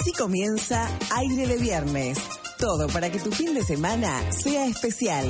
Así comienza Aire de Viernes. Todo para que tu fin de semana sea especial.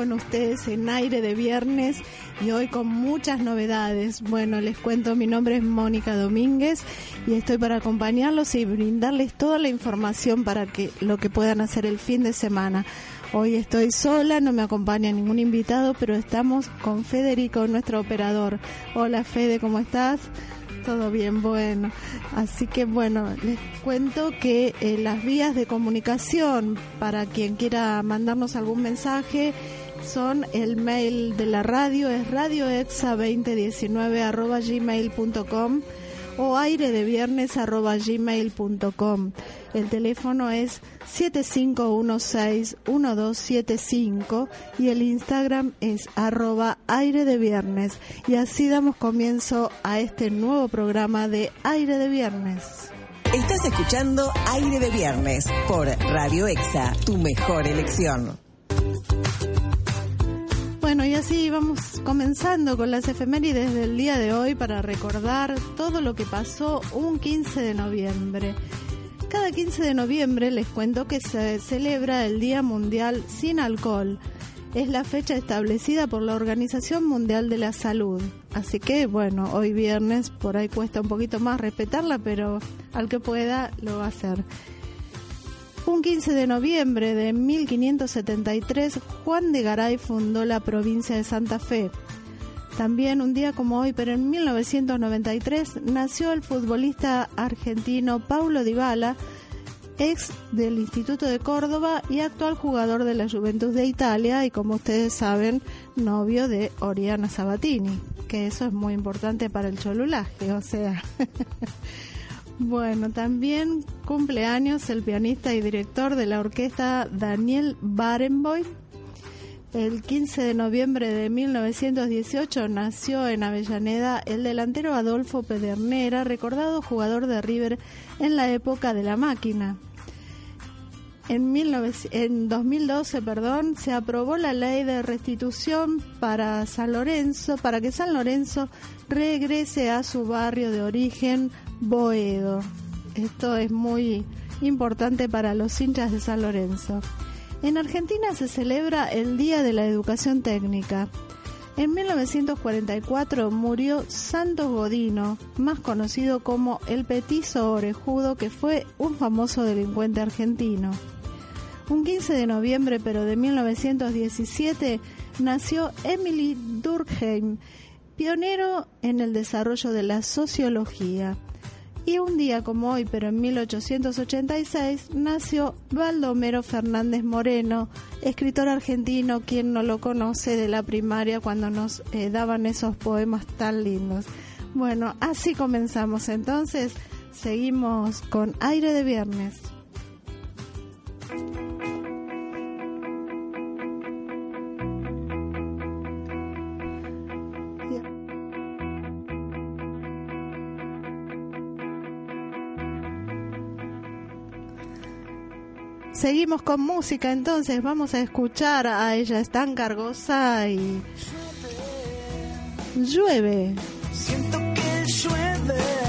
Con ustedes en aire de viernes y hoy con muchas novedades. Bueno, les cuento, mi nombre es Mónica Domínguez y estoy para acompañarlos y brindarles toda la información para que lo que puedan hacer el fin de semana. Hoy estoy sola, no me acompaña ningún invitado, pero estamos con Federico, nuestro operador. Hola Fede, ¿cómo estás? Todo bien, bueno. Así que bueno, les cuento que eh, las vías de comunicación para quien quiera mandarnos algún mensaje son el mail de la radio, es radioexa2019 arroba gmail.com o aire de viernes arroba gmail.com. El teléfono es 7516-1275 y el Instagram es arroba aire de viernes. Y así damos comienzo a este nuevo programa de aire de viernes. Estás escuchando Aire de Viernes por Radio Exa, tu mejor elección. Bueno, y así vamos comenzando con las efemérides del día de hoy para recordar todo lo que pasó un 15 de noviembre. Cada 15 de noviembre les cuento que se celebra el Día Mundial sin Alcohol. Es la fecha establecida por la Organización Mundial de la Salud. Así que, bueno, hoy viernes por ahí cuesta un poquito más respetarla, pero al que pueda lo va a hacer. Un 15 de noviembre de 1573, Juan de Garay fundó la provincia de Santa Fe. También un día como hoy, pero en 1993, nació el futbolista argentino Paulo Dybala, ex del Instituto de Córdoba y actual jugador de la Juventus de Italia y como ustedes saben, novio de Oriana Sabatini, que eso es muy importante para el cholulaje, o sea. Bueno, también cumpleaños el pianista y director de la orquesta Daniel Barenboim. El 15 de noviembre de 1918 nació en Avellaneda el delantero Adolfo Pedernera, recordado jugador de River en la época de la máquina. En, 19 en 2012, perdón, se aprobó la ley de restitución para San Lorenzo, para que San Lorenzo regrese a su barrio de origen, Boedo. Esto es muy importante para los hinchas de San Lorenzo. En Argentina se celebra el Día de la Educación Técnica. En 1944 murió Santos Godino, más conocido como el Petizo Orejudo, que fue un famoso delincuente argentino. Un 15 de noviembre, pero de 1917, nació Emily Durkheim, pionero en el desarrollo de la sociología. Y un día como hoy, pero en 1886, nació Baldomero Fernández Moreno, escritor argentino, quien no lo conoce de la primaria cuando nos eh, daban esos poemas tan lindos. Bueno, así comenzamos entonces, seguimos con aire de viernes. Seguimos con música, entonces vamos a escuchar a ella, es tan cargosa y llueve. Siento que llueve.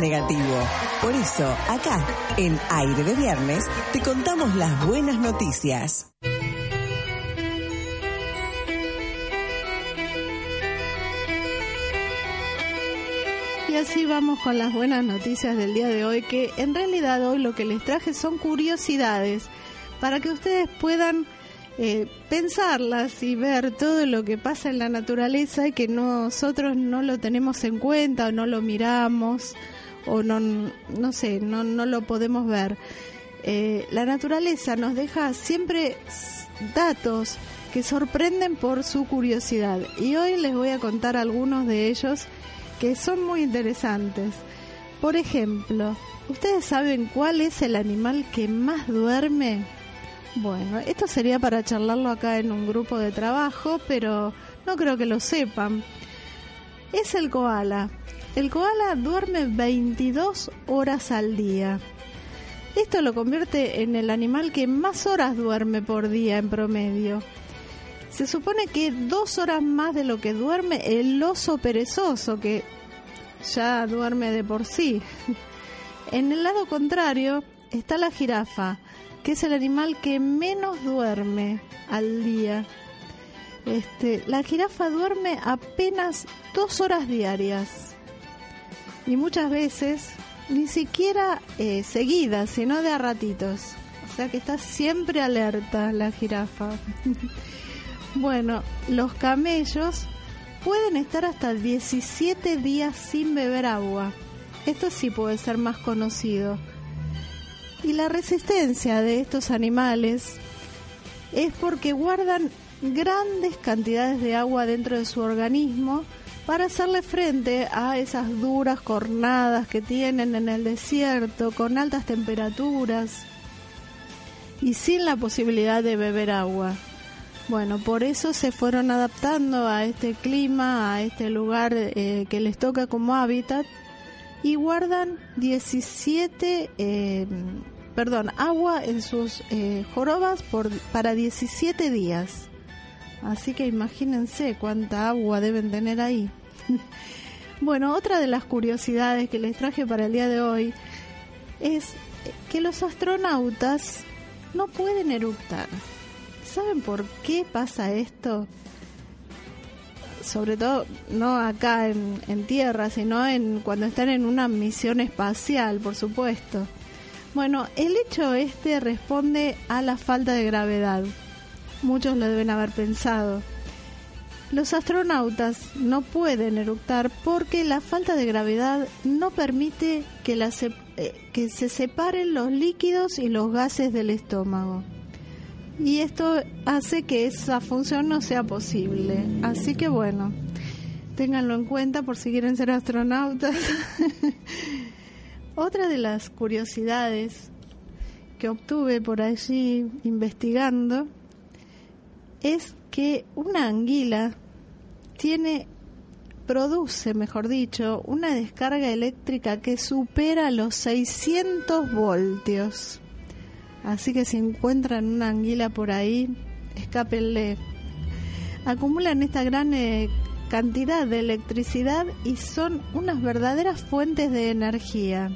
Negativo. Por eso, acá, en Aire de Viernes, te contamos las buenas noticias. Y así vamos con las buenas noticias del día de hoy, que en realidad hoy lo que les traje son curiosidades para que ustedes puedan eh, pensarlas y ver todo lo que pasa en la naturaleza y que nosotros no lo tenemos en cuenta o no lo miramos o no, no sé, no, no lo podemos ver. Eh, la naturaleza nos deja siempre datos que sorprenden por su curiosidad y hoy les voy a contar algunos de ellos que son muy interesantes. Por ejemplo, ¿ustedes saben cuál es el animal que más duerme? Bueno, esto sería para charlarlo acá en un grupo de trabajo, pero no creo que lo sepan. Es el koala. El koala duerme 22 horas al día. Esto lo convierte en el animal que más horas duerme por día en promedio. Se supone que dos horas más de lo que duerme el oso perezoso, que ya duerme de por sí. En el lado contrario está la jirafa, que es el animal que menos duerme al día. Este, la jirafa duerme apenas dos horas diarias y muchas veces ni siquiera eh, seguidas, sino de a ratitos. O sea que está siempre alerta la jirafa. bueno, los camellos pueden estar hasta 17 días sin beber agua. Esto sí puede ser más conocido. Y la resistencia de estos animales es porque guardan grandes cantidades de agua dentro de su organismo para hacerle frente a esas duras jornadas que tienen en el desierto con altas temperaturas y sin la posibilidad de beber agua. Bueno, por eso se fueron adaptando a este clima, a este lugar eh, que les toca como hábitat y guardan 17, eh, perdón, agua en sus eh, jorobas por, para 17 días. Así que imagínense cuánta agua deben tener ahí. bueno, otra de las curiosidades que les traje para el día de hoy es que los astronautas no pueden eructar. ¿Saben por qué pasa esto? Sobre todo no acá en, en tierra, sino en cuando están en una misión espacial, por supuesto. Bueno, el hecho este responde a la falta de gravedad. Muchos lo deben haber pensado. Los astronautas no pueden eructar porque la falta de gravedad no permite que, la se- eh, que se separen los líquidos y los gases del estómago. Y esto hace que esa función no sea posible. Así que bueno, ténganlo en cuenta por si quieren ser astronautas. Otra de las curiosidades que obtuve por allí investigando es que una anguila tiene produce, mejor dicho, una descarga eléctrica que supera los 600 voltios. Así que si encuentran una anguila por ahí, escápenle. Acumulan esta gran eh, cantidad de electricidad y son unas verdaderas fuentes de energía.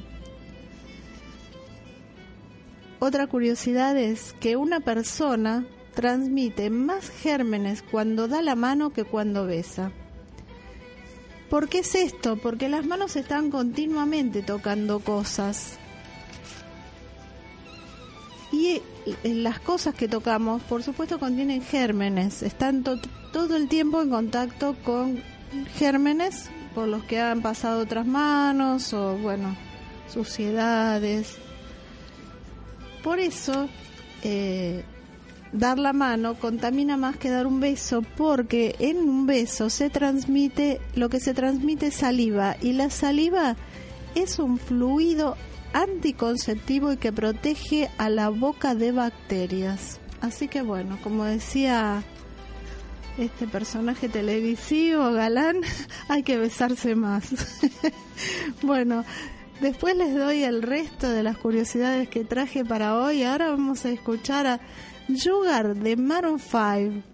Otra curiosidad es que una persona transmite más gérmenes cuando da la mano que cuando besa. ¿Por qué es esto? Porque las manos están continuamente tocando cosas. Y eh, las cosas que tocamos, por supuesto, contienen gérmenes. Están to- todo el tiempo en contacto con gérmenes por los que han pasado otras manos o, bueno, suciedades. Por eso, eh, dar la mano contamina más que dar un beso porque en un beso se transmite lo que se transmite saliva y la saliva es un fluido anticonceptivo y que protege a la boca de bacterias. Así que bueno, como decía este personaje televisivo galán, hay que besarse más. bueno, después les doy el resto de las curiosidades que traje para hoy. Ahora vamos a escuchar a Sugar de Maroon 5.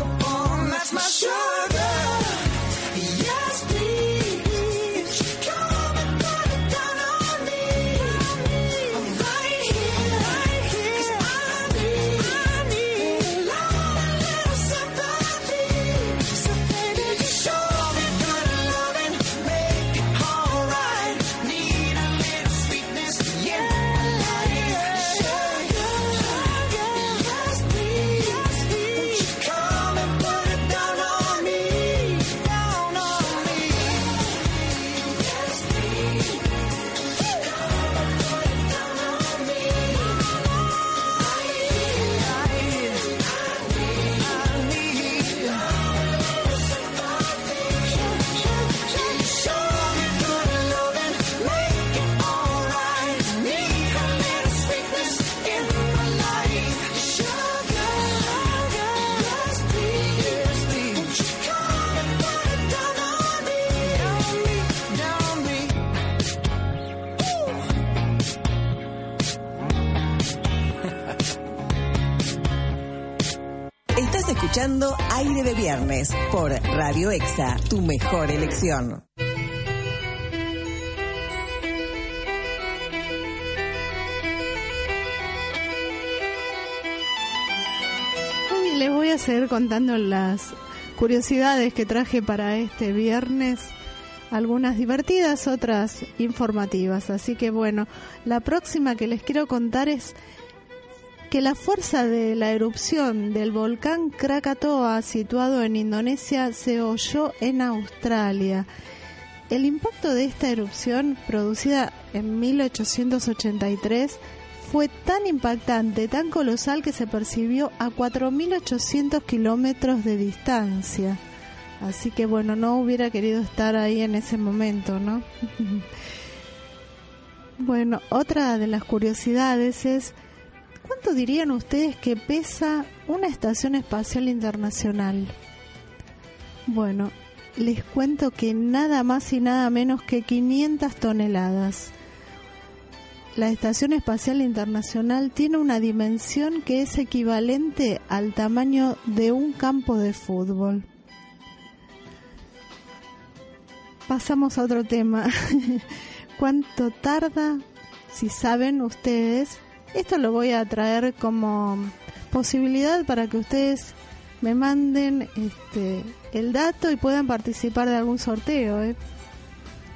Aire de Viernes por Radio Exa, tu mejor elección. Hoy les voy a seguir contando las curiosidades que traje para este viernes. Algunas divertidas, otras informativas. Así que bueno, la próxima que les quiero contar es que la fuerza de la erupción del volcán Krakatoa, situado en Indonesia, se oyó en Australia. El impacto de esta erupción, producida en 1883, fue tan impactante, tan colosal que se percibió a 4.800 kilómetros de distancia. Así que bueno, no hubiera querido estar ahí en ese momento, ¿no? bueno, otra de las curiosidades es, ¿cuánto dirían ustedes que pesa una estación espacial internacional? Bueno, les cuento que nada más y nada menos que 500 toneladas. La Estación Espacial Internacional tiene una dimensión que es equivalente al tamaño de un campo de fútbol. Pasamos a otro tema. ¿Cuánto tarda? Si saben ustedes, esto lo voy a traer como posibilidad para que ustedes me manden este, el dato y puedan participar de algún sorteo. ¿eh?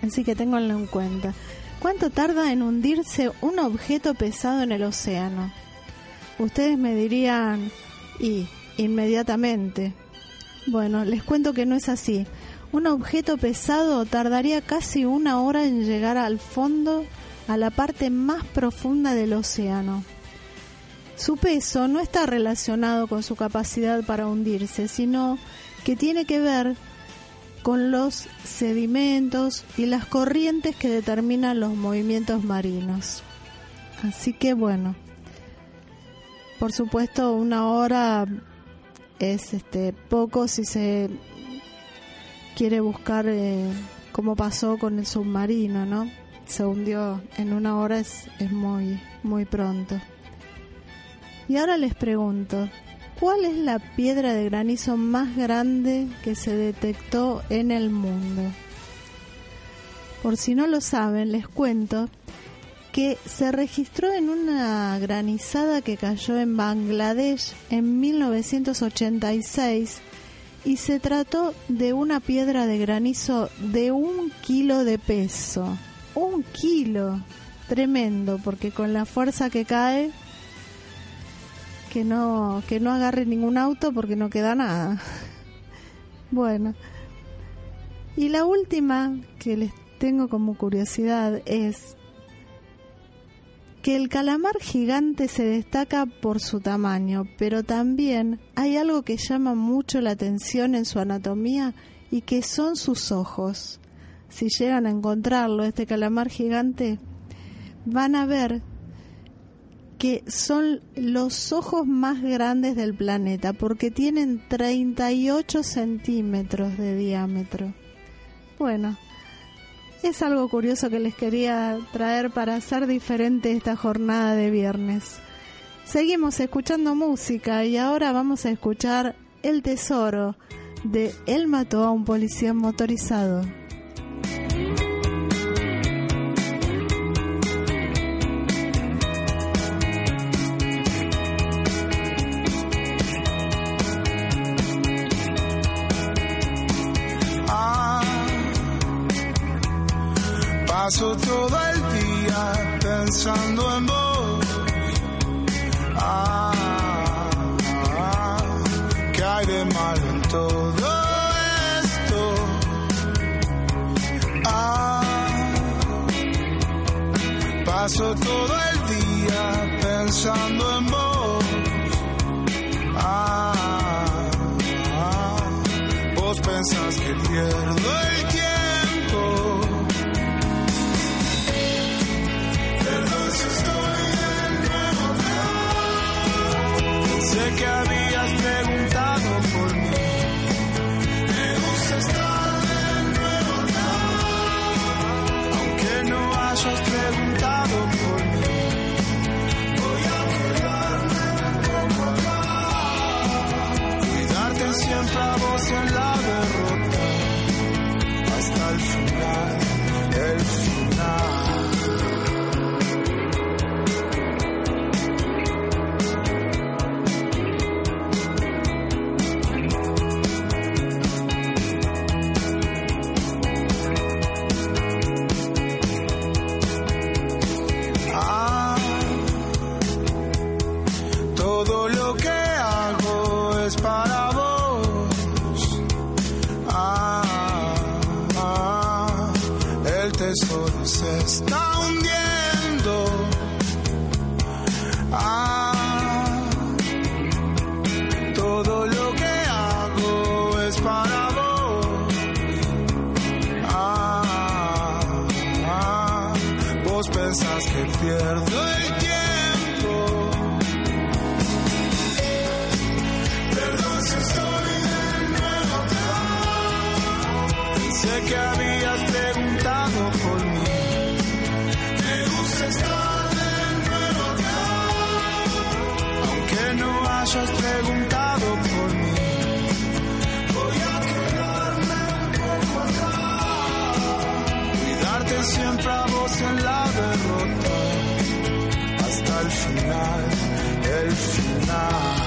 Así que ténganlo en cuenta. ¿Cuánto tarda en hundirse un objeto pesado en el océano? Ustedes me dirían, y inmediatamente. Bueno, les cuento que no es así. Un objeto pesado tardaría casi una hora en llegar al fondo, a la parte más profunda del océano. Su peso no está relacionado con su capacidad para hundirse, sino que tiene que ver con los sedimentos y las corrientes que determinan los movimientos marinos. Así que bueno, por supuesto una hora es este poco si se quiere buscar eh, cómo pasó con el submarino, ¿no? Se hundió en una hora es, es muy muy pronto. Y ahora les pregunto, ¿cuál es la piedra de granizo más grande que se detectó en el mundo? Por si no lo saben, les cuento que se registró en una granizada que cayó en Bangladesh en 1986 y se trató de una piedra de granizo de un kilo de peso. Un kilo. Tremendo, porque con la fuerza que cae que no que no agarre ningún auto porque no queda nada. Bueno. Y la última que les tengo como curiosidad es que el calamar gigante se destaca por su tamaño, pero también hay algo que llama mucho la atención en su anatomía y que son sus ojos. Si llegan a encontrarlo, este calamar gigante, van a ver que son los ojos más grandes del planeta porque tienen 38 centímetros de diámetro. Bueno, es algo curioso que les quería traer para hacer diferente esta jornada de viernes. Seguimos escuchando música y ahora vamos a escuchar El Tesoro de Él mató a un policía motorizado. Ah, paso todo el día pensando en vos. Ah, ah, ¿qué hay de malo en todo paso todo el día pensando en vos. Ah, ah, vos pensás que pierdo el tiempo. Perdón si estoy de nuevo. Sé que habías que pierdo el tiempo. Perdón si estoy de nuevo. Pensé que final.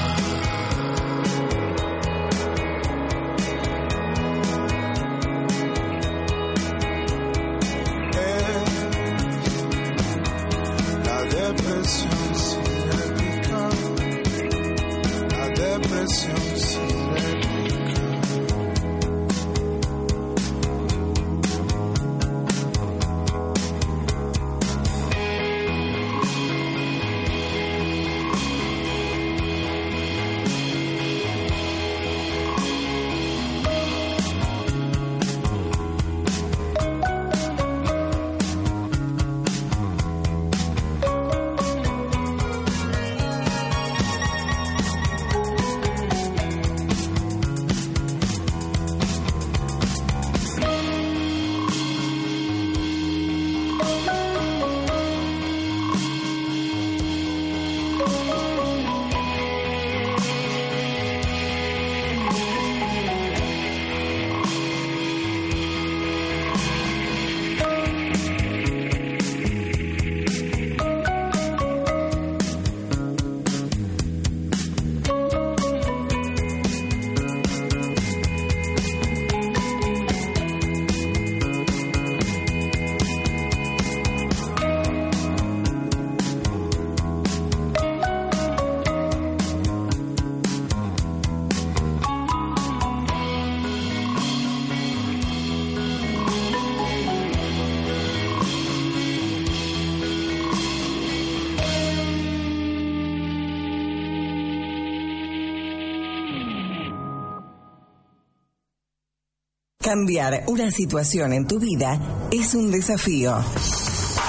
Cambiar una situación en tu vida es un desafío.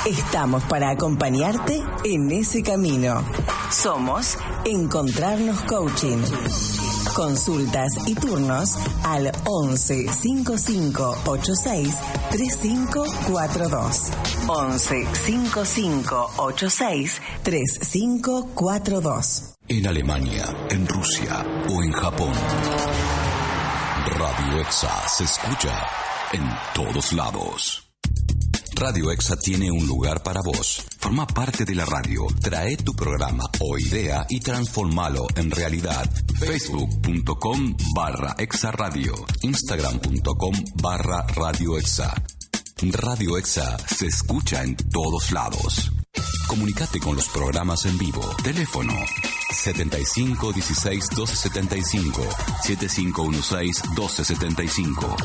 Estamos para acompañarte en ese camino. Somos Encontrarnos Coaching. Consultas y turnos al 11 55 86 3542. 11 55 86 3542. En Alemania, en Rusia o en Japón. Radio EXA se escucha en todos lados. Radio EXA tiene un lugar para vos. Forma parte de la radio. Trae tu programa o idea y transformalo en realidad. Facebook.com barra EXA Radio. Instagram.com barra Radio EXA. Radio EXA se escucha en todos lados. Comunicate con los programas en vivo. Teléfono 75 16 1275 7516 1275.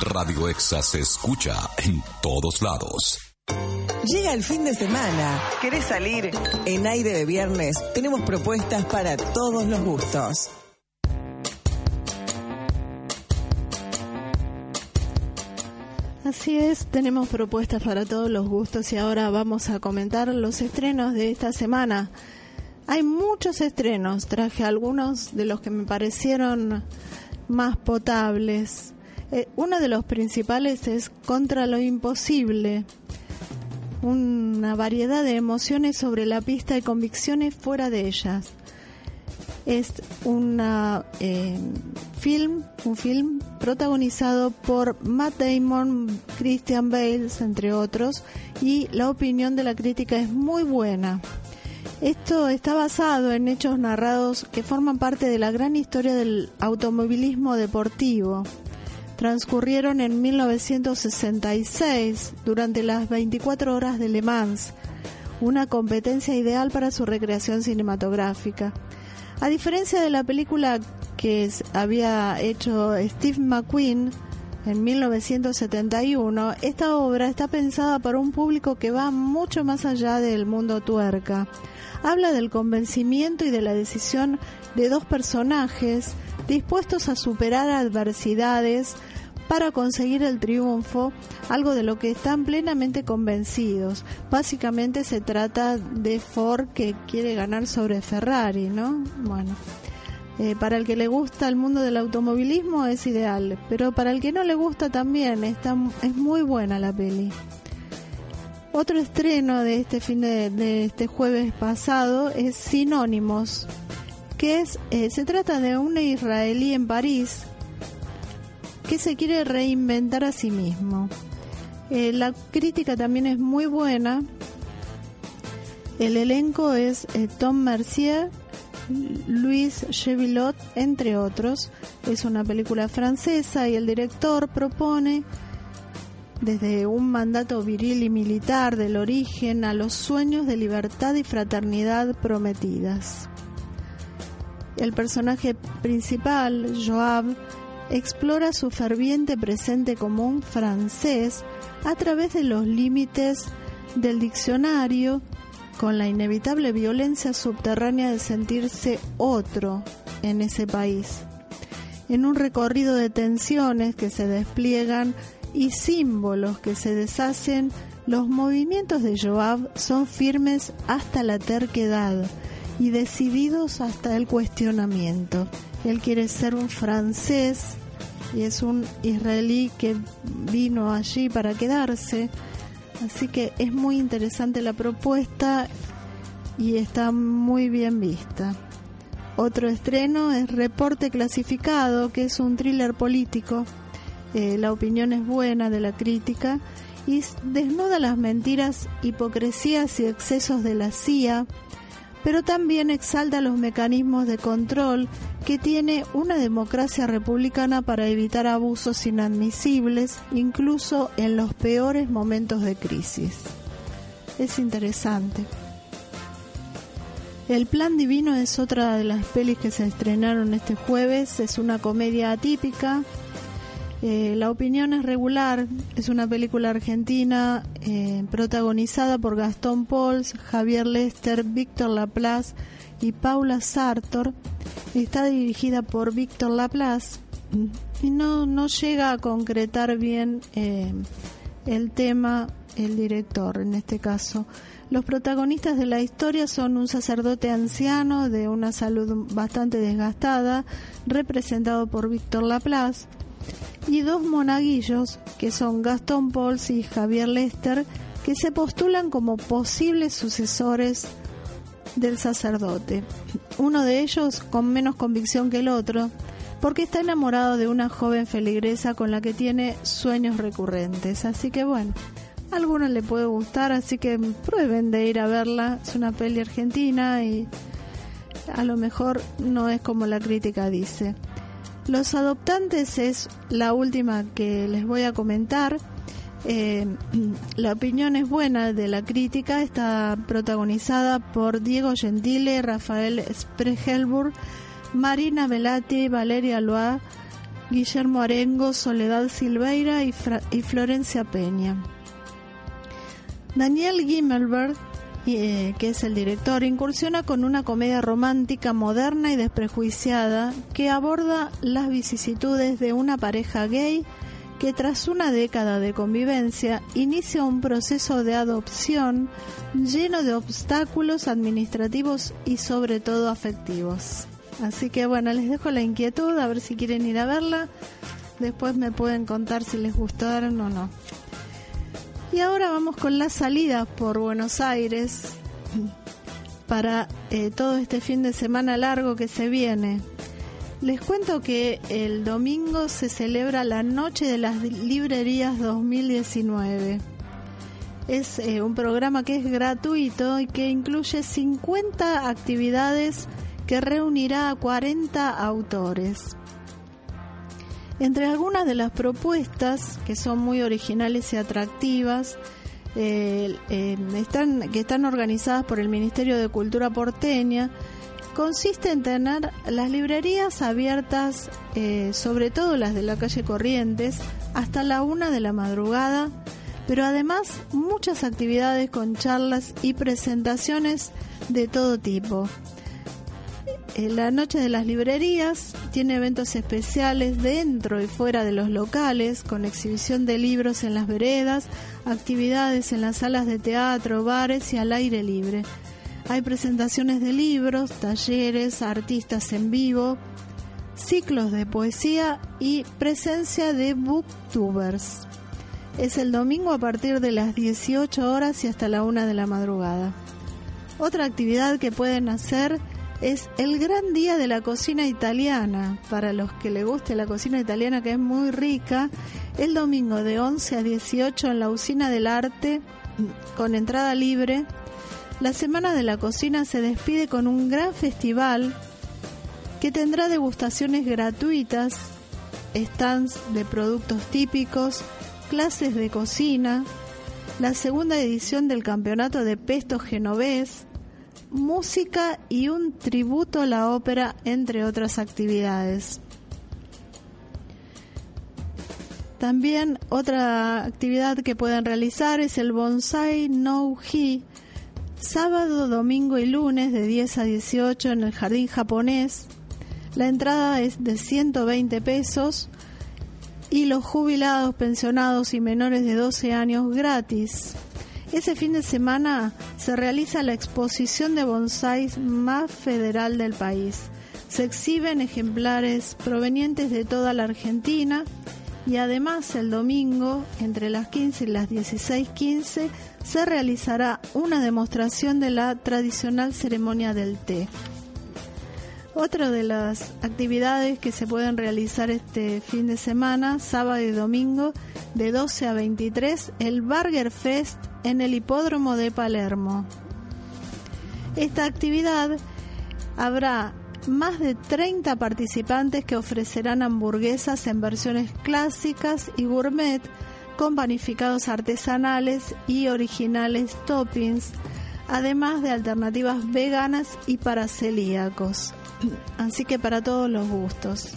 Radio EXA se escucha en todos lados. Llega el fin de semana. ¿Querés salir? En aire de viernes tenemos propuestas para todos los gustos. Así es, tenemos propuestas para todos los gustos y ahora vamos a comentar los estrenos de esta semana. Hay muchos estrenos, traje algunos de los que me parecieron más potables. Eh, uno de los principales es Contra lo Imposible, una variedad de emociones sobre la pista y convicciones fuera de ellas. Es una eh, film, un film protagonizado por Matt Damon, Christian Bale, entre otros, y la opinión de la crítica es muy buena. Esto está basado en hechos narrados que forman parte de la gran historia del automovilismo deportivo. Transcurrieron en 1966 durante las 24 horas de Le Mans, una competencia ideal para su recreación cinematográfica. A diferencia de la película que había hecho Steve McQueen en 1971, esta obra está pensada para un público que va mucho más allá del mundo tuerca. Habla del convencimiento y de la decisión de dos personajes dispuestos a superar adversidades para conseguir el triunfo, algo de lo que están plenamente convencidos. Básicamente se trata de Ford que quiere ganar sobre Ferrari, ¿no? Bueno, eh, para el que le gusta el mundo del automovilismo es ideal, pero para el que no le gusta también está, es muy buena la peli. Otro estreno de este fin de, este jueves pasado es Sinónimos, que es eh, se trata de una israelí en París que se quiere reinventar a sí mismo. Eh, la crítica también es muy buena. El elenco es Tom Mercier, Luis Chevilot, entre otros. Es una película francesa y el director propone desde un mandato viril y militar del origen a los sueños de libertad y fraternidad prometidas. El personaje principal, Joab, explora su ferviente presente común francés a través de los límites del diccionario con la inevitable violencia subterránea de sentirse otro en ese país. En un recorrido de tensiones que se despliegan y símbolos que se deshacen, los movimientos de Joab son firmes hasta la terquedad y decididos hasta el cuestionamiento. Él quiere ser un francés y es un israelí que vino allí para quedarse. Así que es muy interesante la propuesta y está muy bien vista. Otro estreno es Reporte Clasificado, que es un thriller político. Eh, la opinión es buena de la crítica y desnuda las mentiras, hipocresías y excesos de la CIA, pero también exalta los mecanismos de control que tiene una democracia republicana para evitar abusos inadmisibles, incluso en los peores momentos de crisis. Es interesante. El Plan Divino es otra de las pelis que se estrenaron este jueves. Es una comedia atípica. Eh, la opinión es regular. Es una película argentina eh, protagonizada por Gastón Pauls, Javier Lester, Víctor Laplace y Paula Sartor. Está dirigida por Víctor Laplace y no, no llega a concretar bien eh, el tema el director en este caso. Los protagonistas de la historia son un sacerdote anciano de una salud bastante desgastada, representado por Víctor Laplace, y dos monaguillos, que son Gastón Pauls y Javier Lester, que se postulan como posibles sucesores del sacerdote. Uno de ellos con menos convicción que el otro, porque está enamorado de una joven feligresa con la que tiene sueños recurrentes. Así que bueno, a algunos le puede gustar, así que prueben de ir a verla. Es una peli argentina y a lo mejor no es como la crítica dice. Los adoptantes es la última que les voy a comentar. Eh, la opinión es buena de la crítica, está protagonizada por Diego Gentile, Rafael Spregelburg, Marina Velati, Valeria Loa, Guillermo Arengo, Soledad Silveira y, y Florencia Peña. Daniel Gimmelberg, que es el director, incursiona con una comedia romántica moderna y desprejuiciada que aborda las vicisitudes de una pareja gay que tras una década de convivencia inicia un proceso de adopción lleno de obstáculos administrativos y sobre todo afectivos. Así que bueno, les dejo la inquietud, a ver si quieren ir a verla. Después me pueden contar si les gustaron o no. Y ahora vamos con las salidas por Buenos Aires para eh, todo este fin de semana largo que se viene. Les cuento que el domingo se celebra la Noche de las Librerías 2019. Es eh, un programa que es gratuito y que incluye 50 actividades que reunirá a 40 autores. Entre algunas de las propuestas, que son muy originales y atractivas, eh, están, que están organizadas por el Ministerio de Cultura porteña, consiste en tener las librerías abiertas, eh, sobre todo las de la calle Corrientes, hasta la una de la madrugada, pero además muchas actividades con charlas y presentaciones de todo tipo. Eh, la Noche de las Librerías tiene eventos especiales dentro y fuera de los locales, con exhibición de libros en las veredas, actividades en las salas de teatro, bares y al aire libre. Hay presentaciones de libros, talleres, artistas en vivo, ciclos de poesía y presencia de booktubers. Es el domingo a partir de las 18 horas y hasta la 1 de la madrugada. Otra actividad que pueden hacer el gran día de la cocina italiana. Para los que le guste la cocina italiana, que es muy rica, el domingo de 11 a 18 en la Usina del Arte, con entrada libre, la Semana de la Cocina se despide con un gran festival que tendrá degustaciones gratuitas, stands de productos típicos, clases de cocina, la segunda edición del campeonato de pesto genovés, música y un tributo a la ópera, entre otras actividades. También otra actividad que pueden realizar es el Bonsai No Hi, sábado, domingo y lunes de 10 a 18 en el Jardín Japonés. La entrada es de 120 pesos y los jubilados, pensionados y menores de 12 años gratis. Ese fin de semana se realiza la exposición de bonsáis más federal del país. Se exhiben ejemplares provenientes de toda la Argentina y además el domingo, entre las 15 y las 16.15, se realizará una demostración de la tradicional ceremonia del té. Otra de las actividades que se pueden realizar este fin de semana, sábado y domingo, de 12 a 23, el Burger Fest en el Hipódromo de Palermo. Esta actividad habrá más de 30 participantes que ofrecerán hamburguesas en versiones clásicas y gourmet con panificados artesanales y originales toppings, además de alternativas veganas y para celíacos. Así que para todos los gustos.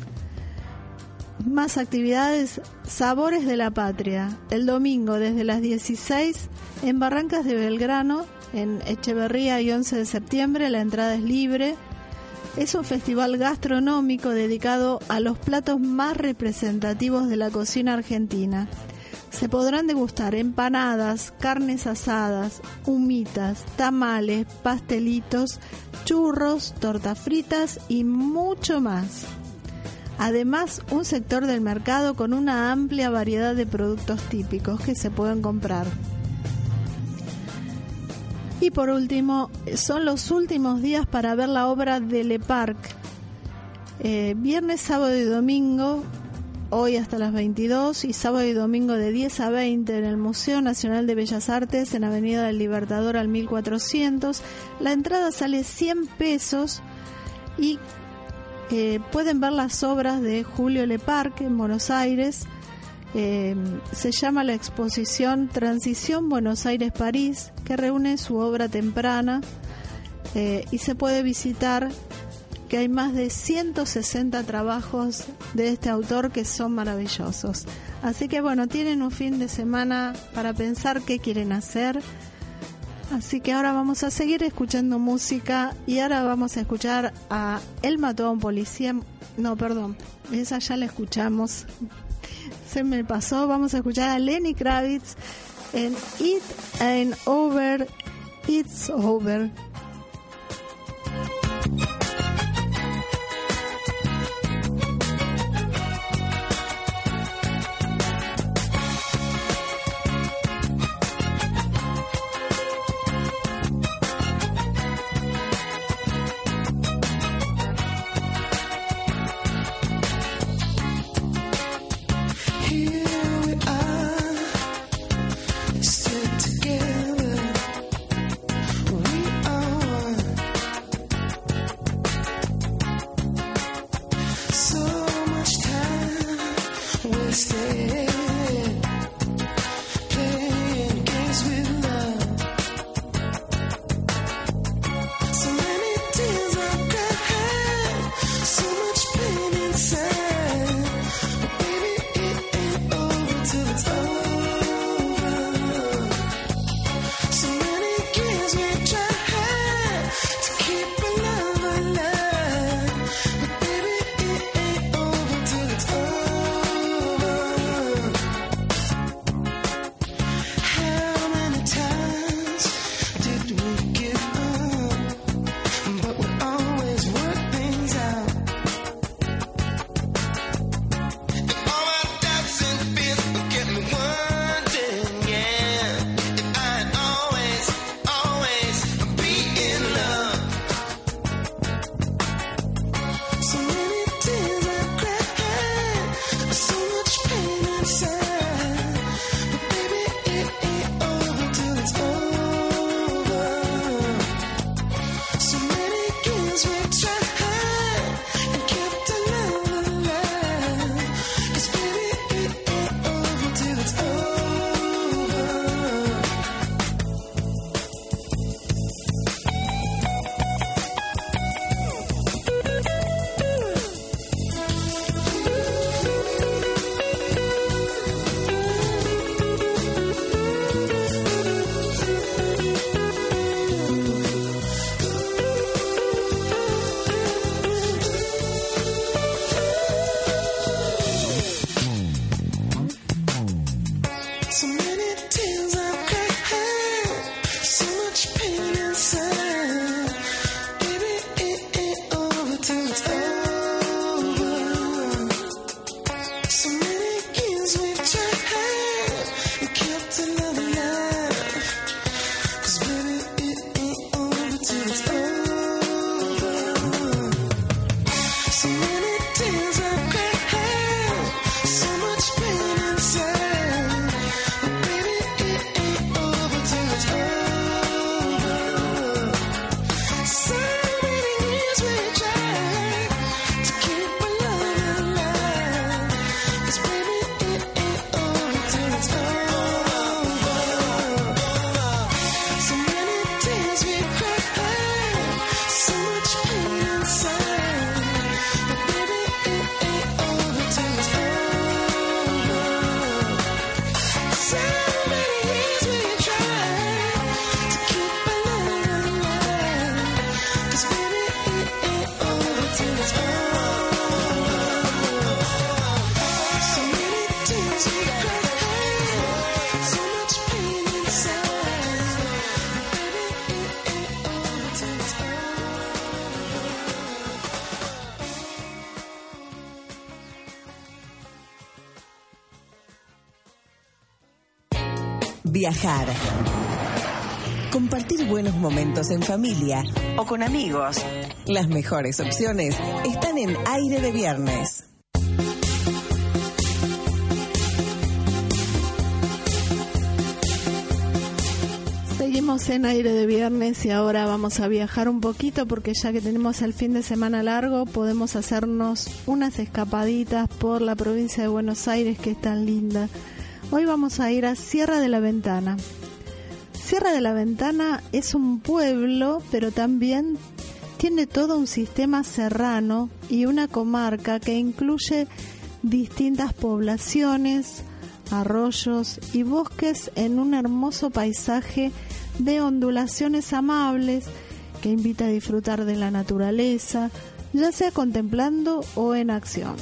Más actividades, Sabores de la Patria, el domingo desde las 16 en Barrancas de Belgrano, en Echeverría y 11 de septiembre, la entrada es libre es un festival gastronómico dedicado a los platos más representativos de la cocina argentina. Se podrán degustar empanadas, carnes asadas, humitas, tamales, pastelitos, churros, tortas fritas y mucho más. Además, un sector del mercado con una amplia variedad de productos típicos que se pueden comprar. Y por último, son los últimos días para ver la obra de Le Parc. Eh, viernes, sábado y domingo, hoy hasta las 22 y sábado y domingo de 10 a 20 en el Museo Nacional de Bellas Artes en Avenida del Libertador al 1400. La entrada sale 100 pesos y eh, pueden ver las obras de Julio Le Parc en Buenos Aires. Eh, se llama la exposición Transición Buenos Aires-París, que reúne su obra temprana eh, y se puede visitar que hay más de 160 trabajos de este autor que son maravillosos. Así que bueno, tienen un fin de semana para pensar qué quieren hacer. Así que ahora vamos a seguir escuchando música y ahora vamos a escuchar a Él mató a un policía. No, perdón, esa ya la escuchamos se me pasó. Vamos a escuchar a Lenny Kravitz en It Ain't Over, It's Over. Compartir buenos momentos en familia o con amigos. Las mejores opciones están en aire de viernes. Seguimos en aire de viernes y ahora vamos a viajar un poquito porque ya que tenemos el fin de semana largo podemos hacernos unas escapaditas por la provincia de Buenos Aires que es tan linda. Hoy vamos a ir a Sierra de la Ventana. Sierra de la Ventana es un pueblo, pero también tiene todo un sistema serrano y una comarca que incluye distintas poblaciones, arroyos y bosques en un hermoso paisaje de ondulaciones amables que invita a disfrutar de la naturaleza, ya sea contemplando o en acción.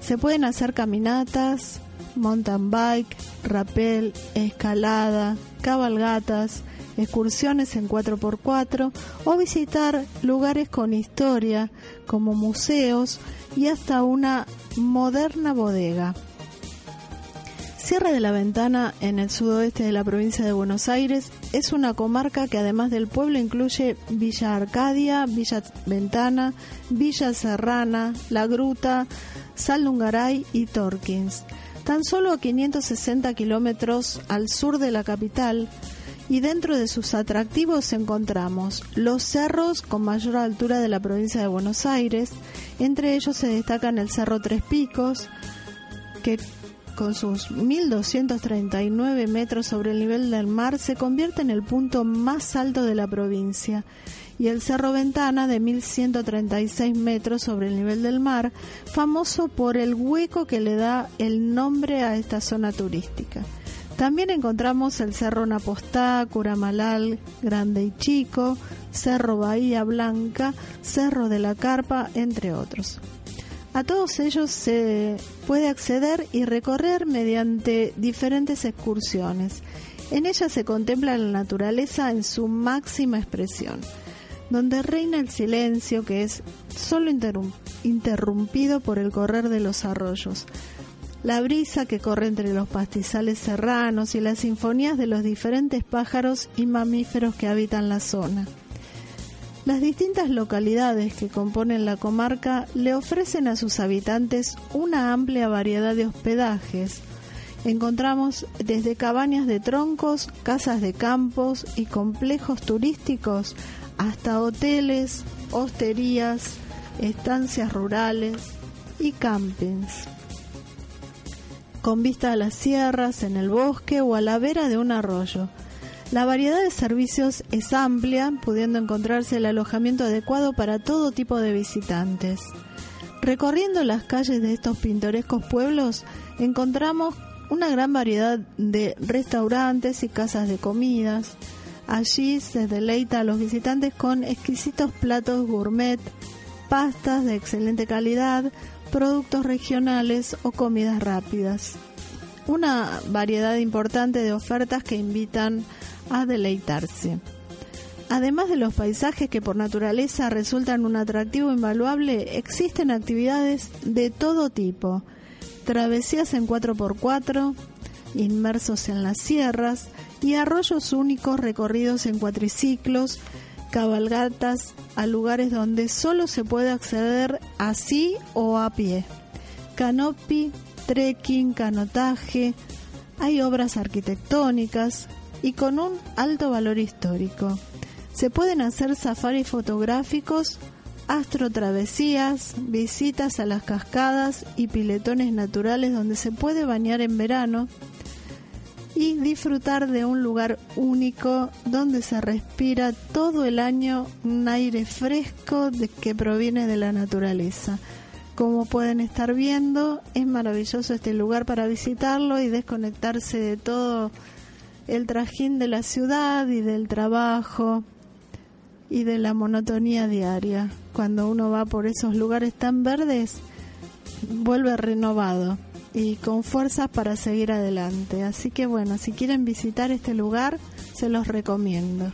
Se pueden hacer caminatas, mountain bike, rappel, escalada, cabalgatas, excursiones en 4x4 o visitar lugares con historia como museos y hasta una moderna bodega. Sierra de la Ventana, en el sudoeste de la provincia de Buenos Aires, es una comarca que además del pueblo incluye Villa Arcadia, Villa Ventana, Villa Serrana, La Gruta, Saldungaray y Torkins. Tan solo a 560 kilómetros al sur de la capital, y dentro de sus atractivos encontramos los cerros con mayor altura de la provincia de Buenos Aires, entre ellos se destacan el Cerro Tres Picos, que con sus 1.239 metros sobre el nivel del mar se convierte en el punto más alto de la provincia, y el Cerro Ventana de 1.136 metros sobre el nivel del mar, famoso por el hueco que le da el nombre a esta zona turística. También encontramos el Cerro Napostá, Curamalal, Grande y Chico, Cerro Bahía Blanca, Cerro de la Carpa, entre otros. A todos ellos se puede acceder y recorrer mediante diferentes excursiones. En ellas se contempla la naturaleza en su máxima expresión, donde reina el silencio que es solo interrumpido por el correr de los arroyos, la brisa que corre entre los pastizales serranos y las sinfonías de los diferentes pájaros y mamíferos que habitan la zona. Las distintas localidades que componen la comarca le ofrecen a sus habitantes una amplia variedad de hospedajes. Encontramos desde cabañas de troncos, casas de campos y complejos turísticos hasta hoteles, hosterías, estancias rurales y campings. Con vista a las sierras, en el bosque o a la vera de un arroyo. La variedad de servicios es amplia, pudiendo encontrarse el alojamiento adecuado para todo tipo de visitantes. Recorriendo las calles de estos pintorescos pueblos, encontramos una gran variedad de restaurantes y casas de comidas. Allí se deleita a los visitantes con exquisitos platos gourmet, pastas de excelente calidad, productos regionales o comidas rápidas. Una variedad importante de ofertas que invitan a deleitarse. Además de los paisajes que por naturaleza resultan un atractivo invaluable, existen actividades de todo tipo. Travesías en 4x4, inmersos en las sierras y arroyos únicos recorridos en cuatriciclos, cabalgatas a lugares donde solo se puede acceder así o a pie. Canopy, trekking, canotaje, hay obras arquitectónicas, y con un alto valor histórico. Se pueden hacer safaris fotográficos, astrotravesías, visitas a las cascadas y piletones naturales donde se puede bañar en verano y disfrutar de un lugar único donde se respira todo el año un aire fresco que proviene de la naturaleza. Como pueden estar viendo, es maravilloso este lugar para visitarlo y desconectarse de todo el trajín de la ciudad y del trabajo y de la monotonía diaria. Cuando uno va por esos lugares tan verdes, vuelve renovado y con fuerzas para seguir adelante. Así que bueno, si quieren visitar este lugar, se los recomiendo.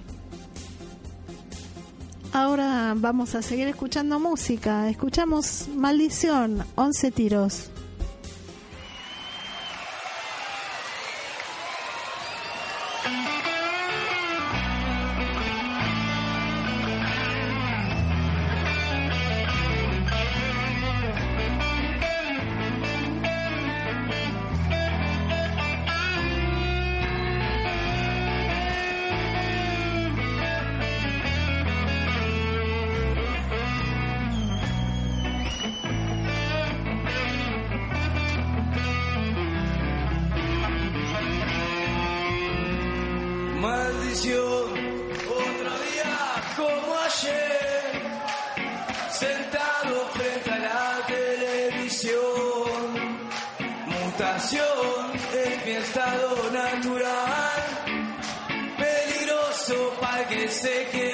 Ahora vamos a seguir escuchando música. Escuchamos Maldición, 11 tiros. Para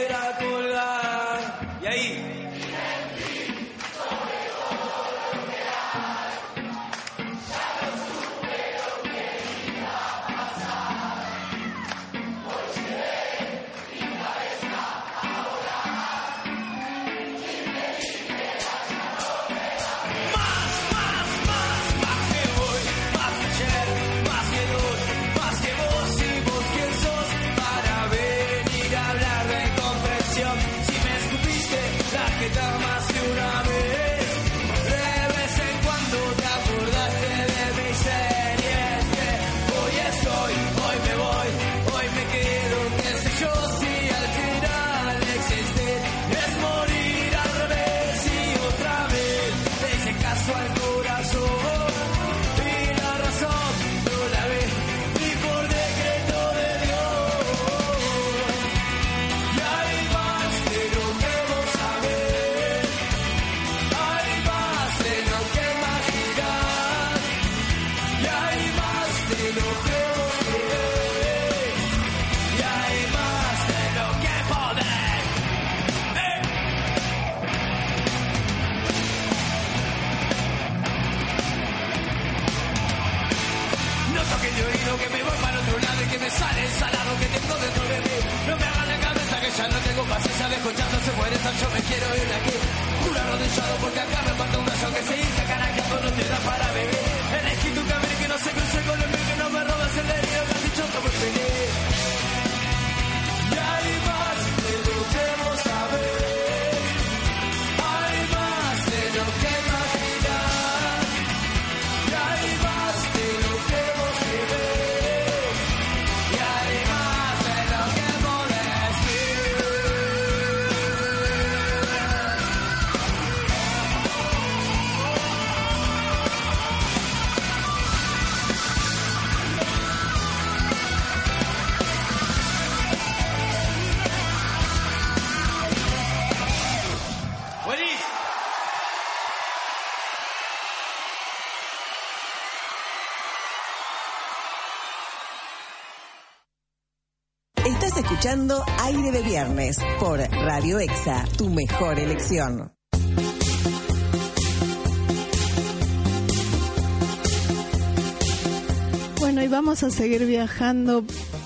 de aquí. Arrodillado porque acá me falta un brazo que se Aire de Viernes por Radio Exa, tu mejor elección. Bueno, y vamos a seguir viajando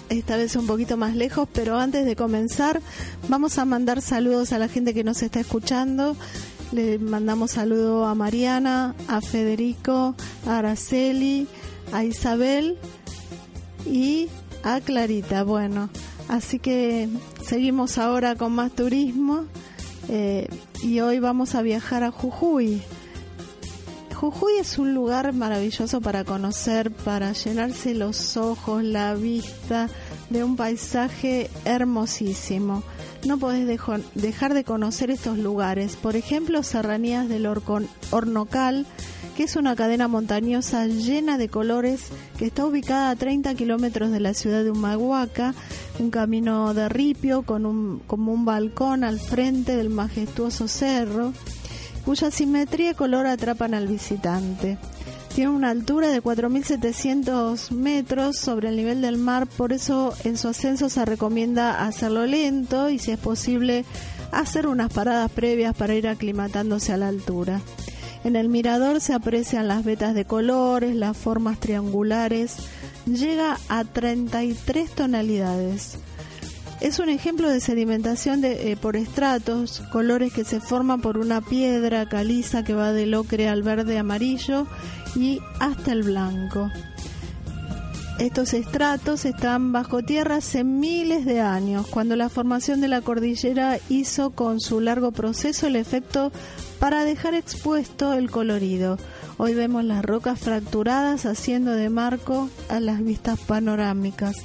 esta vez un poquito más lejos, pero antes de comenzar vamos a mandar saludos a la gente que nos está escuchando. Le mandamos saludo a Mariana, a Federico, a Araceli, a Isabel y a Clarita. Bueno, así que seguimos ahora con más turismo eh, y hoy vamos a viajar a Jujuy. Jujuy es un lugar maravilloso para conocer, para llenarse los ojos, la vista de un paisaje hermosísimo. No podés dejar de conocer estos lugares. Por ejemplo, Serranías del Hornocal, que es una cadena montañosa llena de colores que está ubicada a 30 kilómetros de la ciudad de Humahuaca, un camino de ripio con un, como un balcón al frente del majestuoso cerro cuya simetría y color atrapan al visitante. Tiene una altura de 4.700 metros sobre el nivel del mar, por eso en su ascenso se recomienda hacerlo lento y si es posible hacer unas paradas previas para ir aclimatándose a la altura. En el mirador se aprecian las vetas de colores, las formas triangulares, llega a 33 tonalidades. Es un ejemplo de sedimentación de, eh, por estratos, colores que se forman por una piedra caliza que va del ocre al verde amarillo y hasta el blanco. Estos estratos están bajo tierra hace miles de años, cuando la formación de la cordillera hizo con su largo proceso el efecto para dejar expuesto el colorido. Hoy vemos las rocas fracturadas haciendo de marco a las vistas panorámicas.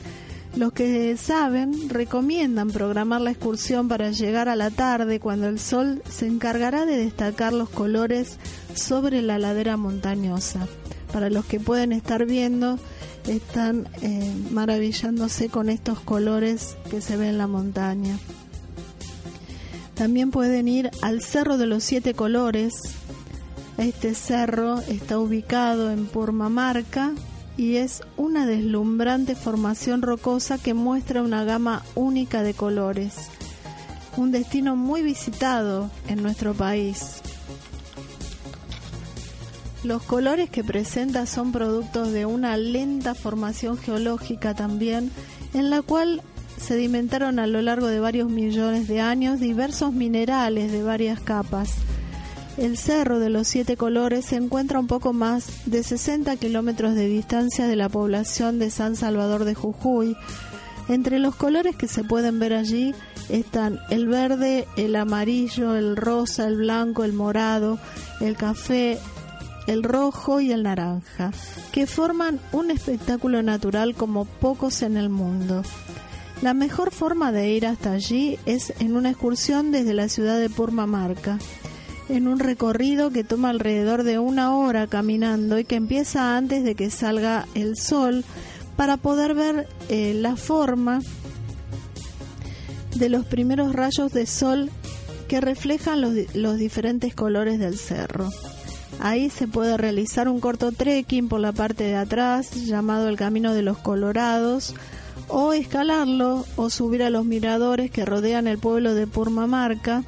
Los que saben recomiendan programar la excursión para llegar a la tarde cuando el sol se encargará de destacar los colores sobre la ladera montañosa. Para los que pueden estar viendo, están eh, maravillándose con estos colores que se ven en la montaña. También pueden ir al Cerro de los Siete Colores. Este cerro está ubicado en Purmamarca y es una deslumbrante formación rocosa que muestra una gama única de colores. Un destino muy visitado en nuestro país. Los colores que presenta son productos de una lenta formación geológica también, en la cual sedimentaron a lo largo de varios millones de años diversos minerales de varias capas. El Cerro de los Siete Colores se encuentra un poco más de 60 kilómetros de distancia de la población de San Salvador de Jujuy. Entre los colores que se pueden ver allí están el verde, el amarillo, el rosa, el blanco, el morado, el café, el rojo y el naranja, que forman un espectáculo natural como pocos en el mundo. La mejor forma de ir hasta allí es en una excursión desde la ciudad de Purmamarca, en un recorrido que toma alrededor de una hora caminando y que empieza antes de que salga el sol para poder ver eh, la forma de los primeros rayos de sol que reflejan los, los diferentes colores del cerro. Ahí se puede realizar un corto trekking por la parte de atrás llamado el Camino de los Colorados o escalarlo o subir a los miradores que rodean el pueblo de Purmamarca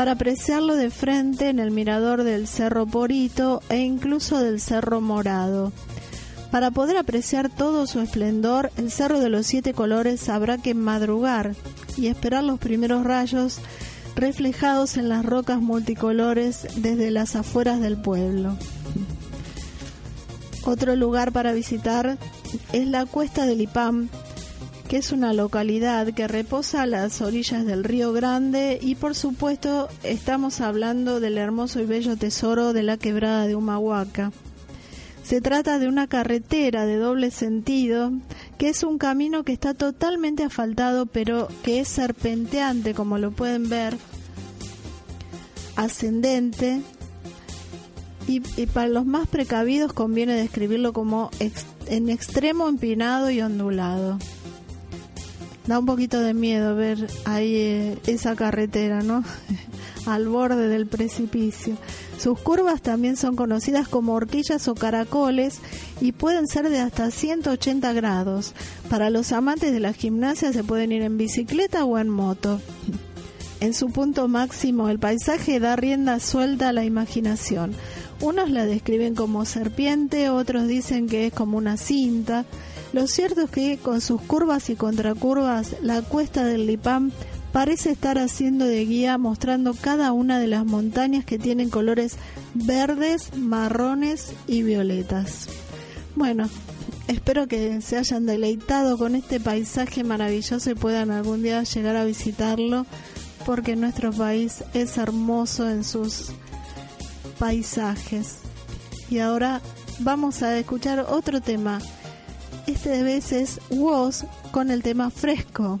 para apreciarlo de frente en el mirador del Cerro Porito e incluso del Cerro Morado. Para poder apreciar todo su esplendor, el Cerro de los Siete Colores habrá que madrugar y esperar los primeros rayos reflejados en las rocas multicolores desde las afueras del pueblo. Otro lugar para visitar es la Cuesta del Ipam, que es una localidad que reposa a las orillas del río Grande y por supuesto estamos hablando del hermoso y bello tesoro de la quebrada de Humahuaca. Se trata de una carretera de doble sentido, que es un camino que está totalmente asfaltado, pero que es serpenteante, como lo pueden ver, ascendente. Y, para los más precavidos conviene describirlo como en extremo empinado y ondulado. Da un poquito de miedo ver ahí eh, esa carretera, ¿no? Al borde del precipicio. Sus curvas también son conocidas como horquillas o caracoles y pueden ser de hasta 180 grados. Para los amantes de la gimnasia se pueden ir en bicicleta o en moto. En su punto máximo, el paisaje da rienda suelta a la imaginación. Unos la describen como serpiente, otros dicen que es como una cinta. Lo cierto es que con sus curvas y contracurvas, la cuesta del Lipam parece estar haciendo de guía mostrando cada una de las montañas que tienen colores verdes, marrones y violetas. Bueno, espero que se hayan deleitado con este paisaje maravilloso y puedan algún día llegar a visitarlo porque nuestro país es hermoso en sus paisajes. Y ahora vamos a escuchar otro tema. Este vez es Woz con el tema fresco.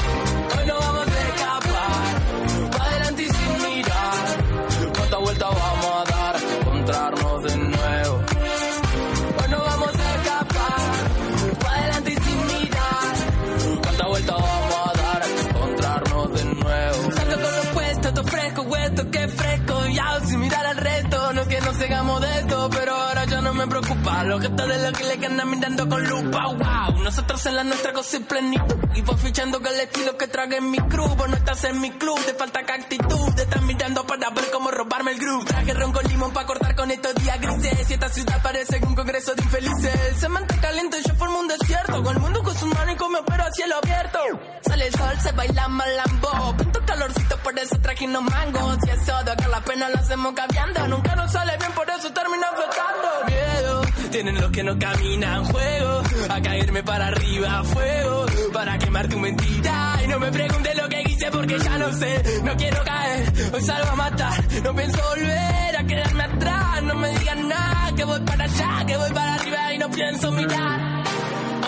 culpa. Los gestos de los que le andan mirando con lupa. Wow, nosotros en la nuestra cosa y plenitud. Y vos fichando con el estilo que trague en mi crew. Vos no estás en mi club, te falta que actitud. Te estás mirando para ver cómo robarme el groove. Traje ron con limón para cortar con estos días grises. Y esta ciudad parece un congreso de infelices. Se mantiene caliente, yo formo un desierto. Con el mundo con su mano y con mi opero a cielo abierto. Sale el sol, se baila malambo. Pinto calorcito, por eso traje unos mangos. Si eso de acá la pena lo hacemos cambiando. Nunca nos sale bien, por eso termina flotando. Miedo, tienen los que no caminan. Juego, a caerme para arriba. Fuego, para quemar tu mentira. Y no me preguntes lo que hice porque ya no sé. No quiero caer, hoy salgo a matar. No pienso volver a quedarme atrás. No me digan nada, que voy para allá, que voy para arriba y no pienso mirar.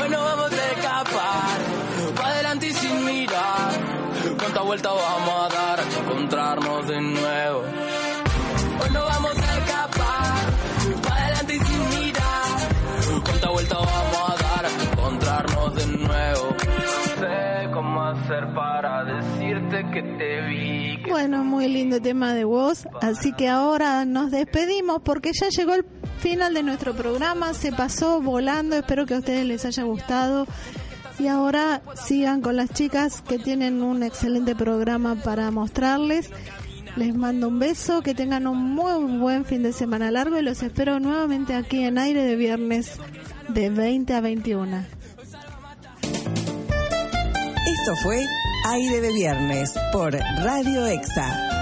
Hoy no vamos a escapar, pa' adelante y sin mirar. ¿Cuántas vueltas vamos a dar hasta encontrarnos de nuevo? Hoy no vamos a No sé cómo hacer para decirte que te vi. Bueno, muy lindo tema de voz. Así que ahora nos despedimos porque ya llegó el final de nuestro programa. Se pasó volando. Espero que a ustedes les haya gustado. Y ahora sigan con las chicas que tienen un excelente programa para mostrarles. Les mando un beso, que tengan un muy buen fin de semana largo y los espero nuevamente aquí en aire de viernes de 20 a 21. Esto fue Aire de Viernes por Radio EXA